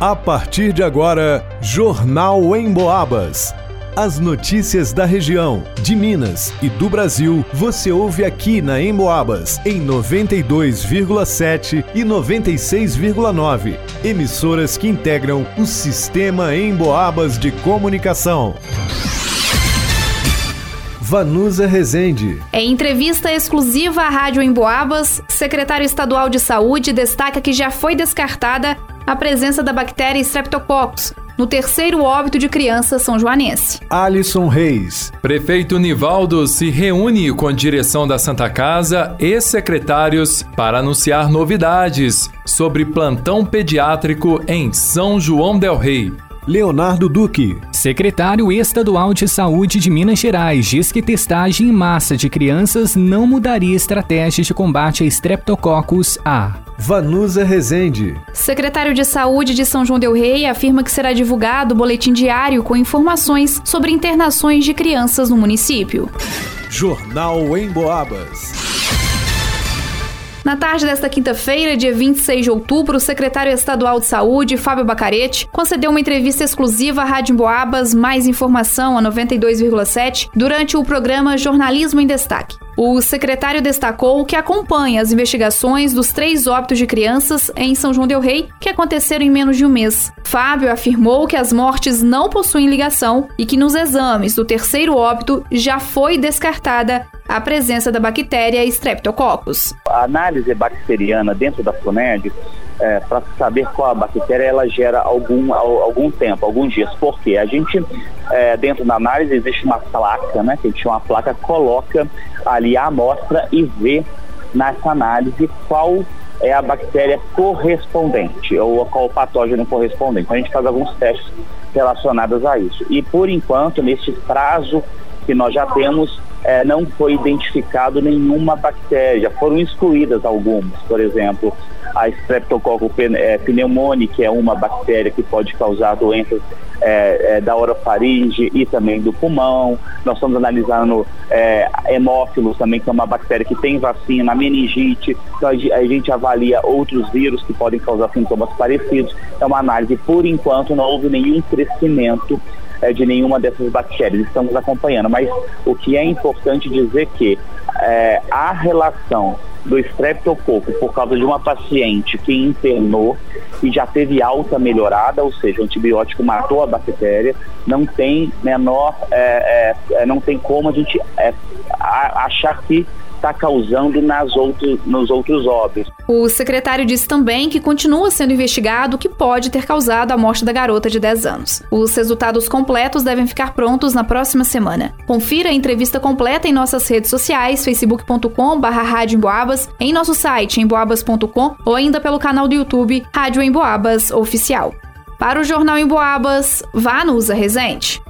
A partir de agora, Jornal em Boabas. As notícias da região, de Minas e do Brasil, você ouve aqui na Emboabas, em 92,7 e 96,9. Emissoras que integram o sistema Emboabas de comunicação. Vanusa Rezende. Em entrevista exclusiva à Rádio Emboabas, secretário estadual de saúde destaca que já foi descartada a presença da bactéria Streptococcus no terceiro óbito de criança são joanense. Alisson Reis. Prefeito Nivaldo se reúne com a direção da Santa Casa e secretários para anunciar novidades sobre plantão pediátrico em São João del Rei. Leonardo Duque. Secretário Estadual de Saúde de Minas Gerais diz que testagem em massa de crianças não mudaria estratégia de combate a Streptococcus A. Vanusa Rezende. Secretário de Saúde de São João del Rei afirma que será divulgado boletim diário com informações sobre internações de crianças no município. Jornal em Boabas. Na tarde desta quinta-feira, dia 26 de outubro, o secretário estadual de Saúde, Fábio Bacarete, concedeu uma entrevista exclusiva à Rádio Boabas, mais informação a 92,7, durante o programa Jornalismo em Destaque. O secretário destacou que acompanha as investigações dos três óbitos de crianças em São João del Rei que aconteceram em menos de um mês. Fábio afirmou que as mortes não possuem ligação e que nos exames do terceiro óbito já foi descartada a presença da bactéria Streptococcus. A análise bacteriana dentro da FUNED, é, para saber qual a bactéria, ela gera algum, algum tempo, alguns dias. Por quê? A gente, é, dentro da análise, existe uma placa, né? Que a gente chama placa, coloca ali a amostra e vê nessa análise qual é a bactéria correspondente ou qual o patógeno correspondente. Então a gente faz alguns testes relacionados a isso. E por enquanto, nesse prazo que nós já temos, é, não foi identificado nenhuma bactéria, foram excluídas algumas, por exemplo, a Streptococcus é, pneumoniae, que é uma bactéria que pode causar doenças é, é, da orofaringe e também do pulmão. Nós estamos analisando é, hemófilos também, que é uma bactéria que tem vacina, meningite. Então a gente avalia outros vírus que podem causar sintomas parecidos. É uma análise, por enquanto, não houve nenhum crescimento é, de nenhuma dessas bactérias. Estamos acompanhando, mas o que é importante dizer que é, a relação do estreptococo por causa de uma paciente que internou e já teve alta melhorada, ou seja, o antibiótico matou a bactéria, não tem menor, é, é, é não tem como a gente é, achar que está causando nas outros, nos outros óbitos. O secretário disse também que continua sendo investigado o que pode ter causado a morte da garota de 10 anos. Os resultados completos devem ficar prontos na próxima semana. Confira a entrevista completa em nossas redes sociais, facebook.com.br em nosso site emboabas.com ou ainda pelo canal do YouTube Rádio Emboabas Oficial. Para o Jornal Emboabas, vá no Usa Resente.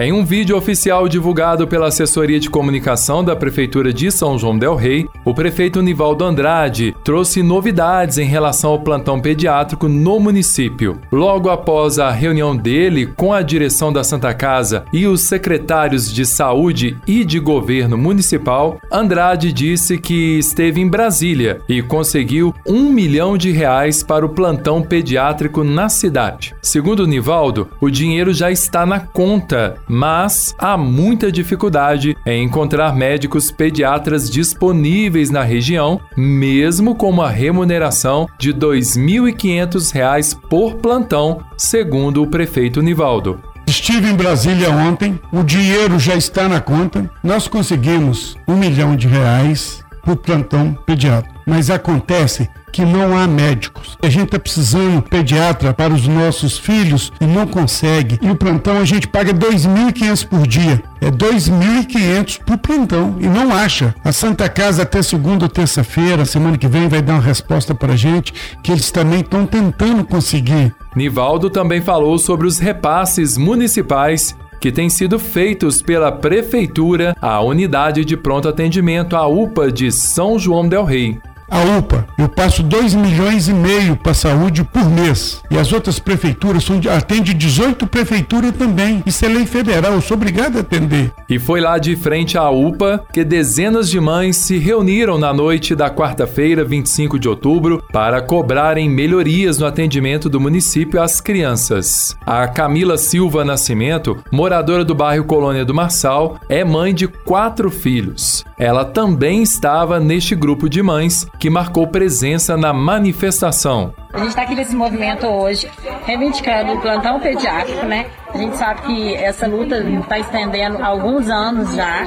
Em um vídeo oficial divulgado pela assessoria de comunicação da Prefeitura de São João Del Rei, o prefeito Nivaldo Andrade trouxe novidades em relação ao plantão pediátrico no município. Logo após a reunião dele com a direção da Santa Casa e os secretários de saúde e de governo municipal, Andrade disse que esteve em Brasília e conseguiu um milhão de reais para o plantão pediátrico na cidade. Segundo Nivaldo, o dinheiro já está na conta mas há muita dificuldade em encontrar médicos pediatras disponíveis na região, mesmo com uma remuneração de R$ 2.500 por plantão, segundo o prefeito Nivaldo. Estive em Brasília ontem, o dinheiro já está na conta. Nós conseguimos um milhão de reais por plantão pediátrico. Mas acontece que não há médicos. A gente está precisando pediatra para os nossos filhos e não consegue. E o plantão a gente paga 2.500 por dia. É 2.500 por plantão e não acha. A Santa Casa até segunda ou terça-feira, semana que vem, vai dar uma resposta para a gente que eles também estão tentando conseguir. Nivaldo também falou sobre os repasses municipais que têm sido feitos pela Prefeitura à Unidade de Pronto Atendimento, a UPA de São João Del Rei. A UPA, eu passo 2 milhões e meio para saúde por mês. E as outras prefeituras são de, atende 18 prefeituras também. Isso é lei federal, eu sou obrigado a atender. E foi lá de frente à UPA que dezenas de mães se reuniram na noite da quarta-feira, 25 de outubro, para cobrarem melhorias no atendimento do município às crianças. A Camila Silva Nascimento, moradora do bairro Colônia do Marçal, é mãe de quatro filhos. Ela também estava neste grupo de mães que marcou presença na manifestação. A gente está aqui nesse movimento hoje, reivindicando o plantão pediátrico, né? A gente sabe que essa luta está estendendo alguns anos já.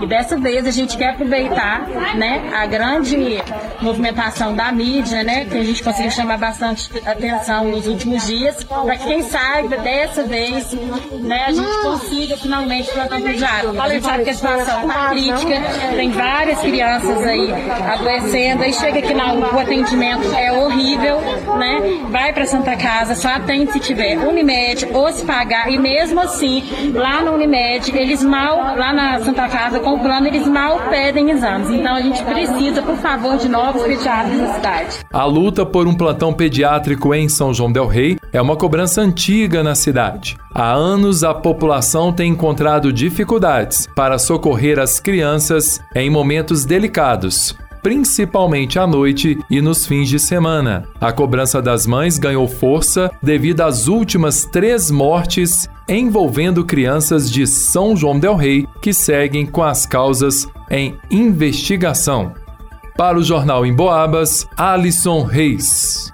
E dessa vez a gente quer aproveitar né, a grande movimentação da mídia, né? Que a gente conseguiu chamar bastante atenção nos últimos dias, para que quem saiba dessa vez né, a gente consiga finalmente o plantão pediátrico. A gente sabe que a situação está crítica, tem várias crianças aí adoecendo, aí chega aqui na o atendimento é horrível né? Vai para Santa Casa, só atende se tiver Unimed ou se pagar. E mesmo assim, lá no Unimed, eles mal, lá na Santa Casa, com o plano, eles mal pedem exames. Então a gente precisa, por favor, de novos pediatras na cidade. A luta por um plantão pediátrico em São João Del Rei é uma cobrança antiga na cidade. Há anos a população tem encontrado dificuldades para socorrer as crianças em momentos delicados, principalmente à noite e nos fins de semana. A cobrança das mães ganhou força devido às últimas três mortes envolvendo crianças de São João Del Rei que seguem com as causas em investigação. Para o Jornal em Boabas, Alisson Reis.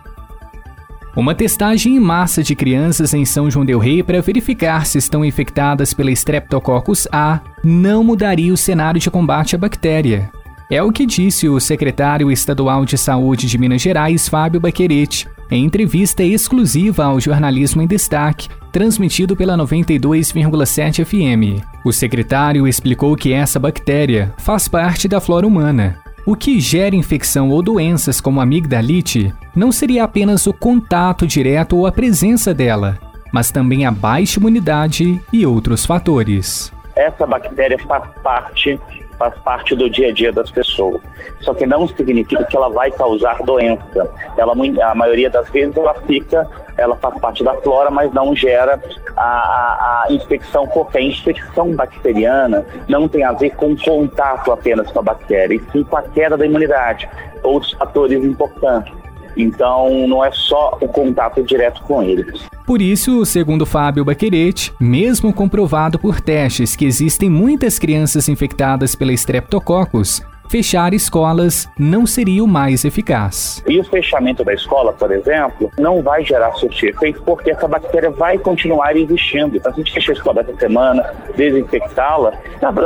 Uma testagem em massa de crianças em São João del Rei para verificar se estão infectadas pela Streptococcus A não mudaria o cenário de combate à bactéria. É o que disse o secretário estadual de Saúde de Minas Gerais, Fábio Baquerete, em entrevista exclusiva ao Jornalismo em Destaque, transmitido pela 92,7 FM. O secretário explicou que essa bactéria faz parte da flora humana. O que gera infecção ou doenças como amigdalite não seria apenas o contato direto ou a presença dela, mas também a baixa imunidade e outros fatores. Essa bactéria faz parte faz parte do dia a dia das pessoas. Só que não significa que ela vai causar doença. Ela, a maioria das vezes ela fica, ela faz parte da flora, mas não gera a, a, a infecção, a infecção bacteriana não tem a ver com contato apenas com a bactéria, e sim com a queda da imunidade, outros fatores importantes. Então, não é só o contato direto com eles. Por isso, segundo Fábio Baquerete, mesmo comprovado por testes que existem muitas crianças infectadas pela Streptococcus, fechar escolas não seria o mais eficaz. E o fechamento da escola, por exemplo, não vai gerar surtir efeito porque essa bactéria vai continuar existindo. Então, a gente fechar a escola essa semana, desinfectá-la,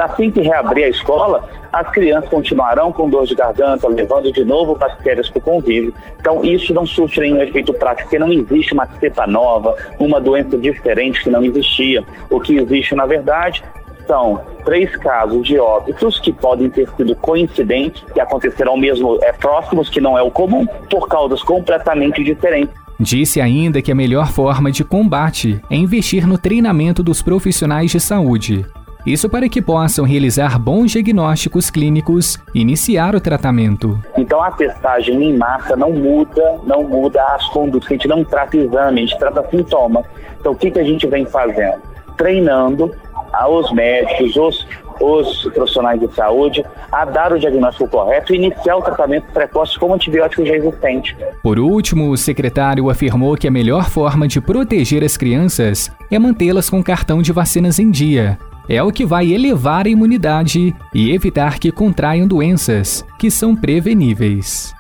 assim que reabrir a escola, as crianças continuarão com dor de garganta, levando de novo bactérias para o convívio. Então, isso não surte nenhum efeito prático, porque não existe uma cepa nova, uma doença diferente que não existia. O que existe, na verdade, são três casos de óbitos que podem ter sido coincidentes, que aconteceram mesmo é, próximos, que não é o comum, por causas completamente diferentes. Disse ainda que a melhor forma de combate é investir no treinamento dos profissionais de saúde. Isso para que possam realizar bons diagnósticos clínicos e iniciar o tratamento. Então a testagem em massa não muda, não muda as condutas, a gente não trata exame, a gente trata sintomas. Então o que, que a gente vem fazendo? Treinando aos médicos, os, os profissionais de saúde a dar o diagnóstico correto e iniciar o tratamento precoce com antibiótico já existente. Por último, o secretário afirmou que a melhor forma de proteger as crianças é mantê-las com cartão de vacinas em dia. É o que vai elevar a imunidade e evitar que contraiam doenças que são preveníveis.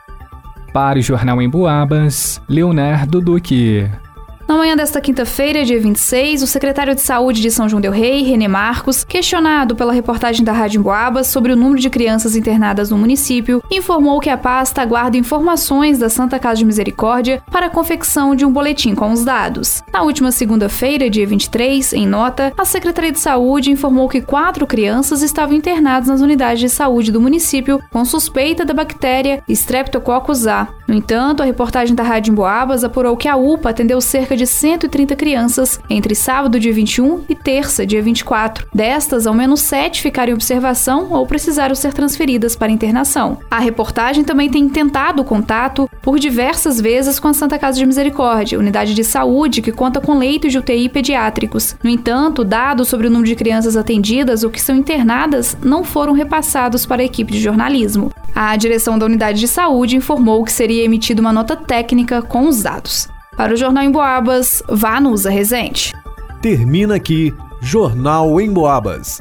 Para o Jornal em Boabas, Leonardo Duque. Na manhã desta quinta-feira, dia 26, o secretário de Saúde de São João del Rei, René Marcos, questionado pela reportagem da Rádio Emboabas sobre o número de crianças internadas no município, informou que a pasta aguarda informações da Santa Casa de Misericórdia para a confecção de um boletim com os dados. Na última segunda-feira, dia 23, em nota, a Secretaria de Saúde informou que quatro crianças estavam internadas nas unidades de saúde do município com suspeita da bactéria Streptococcus A. No entanto, a reportagem da Rádio Emboabas apurou que a UPA atendeu cerca cerca de 130 crianças entre sábado, dia 21 e terça, dia 24. Destas, ao menos 7 ficaram em observação ou precisaram ser transferidas para internação. A reportagem também tem tentado contato por diversas vezes com a Santa Casa de Misericórdia, unidade de saúde que conta com leitos de UTI pediátricos. No entanto, dados sobre o número de crianças atendidas ou que são internadas não foram repassados para a equipe de jornalismo. A direção da unidade de saúde informou que seria emitida uma nota técnica com os dados. Para o Jornal em Boabas, Vanusa Rezende. Termina aqui Jornal em Boabas.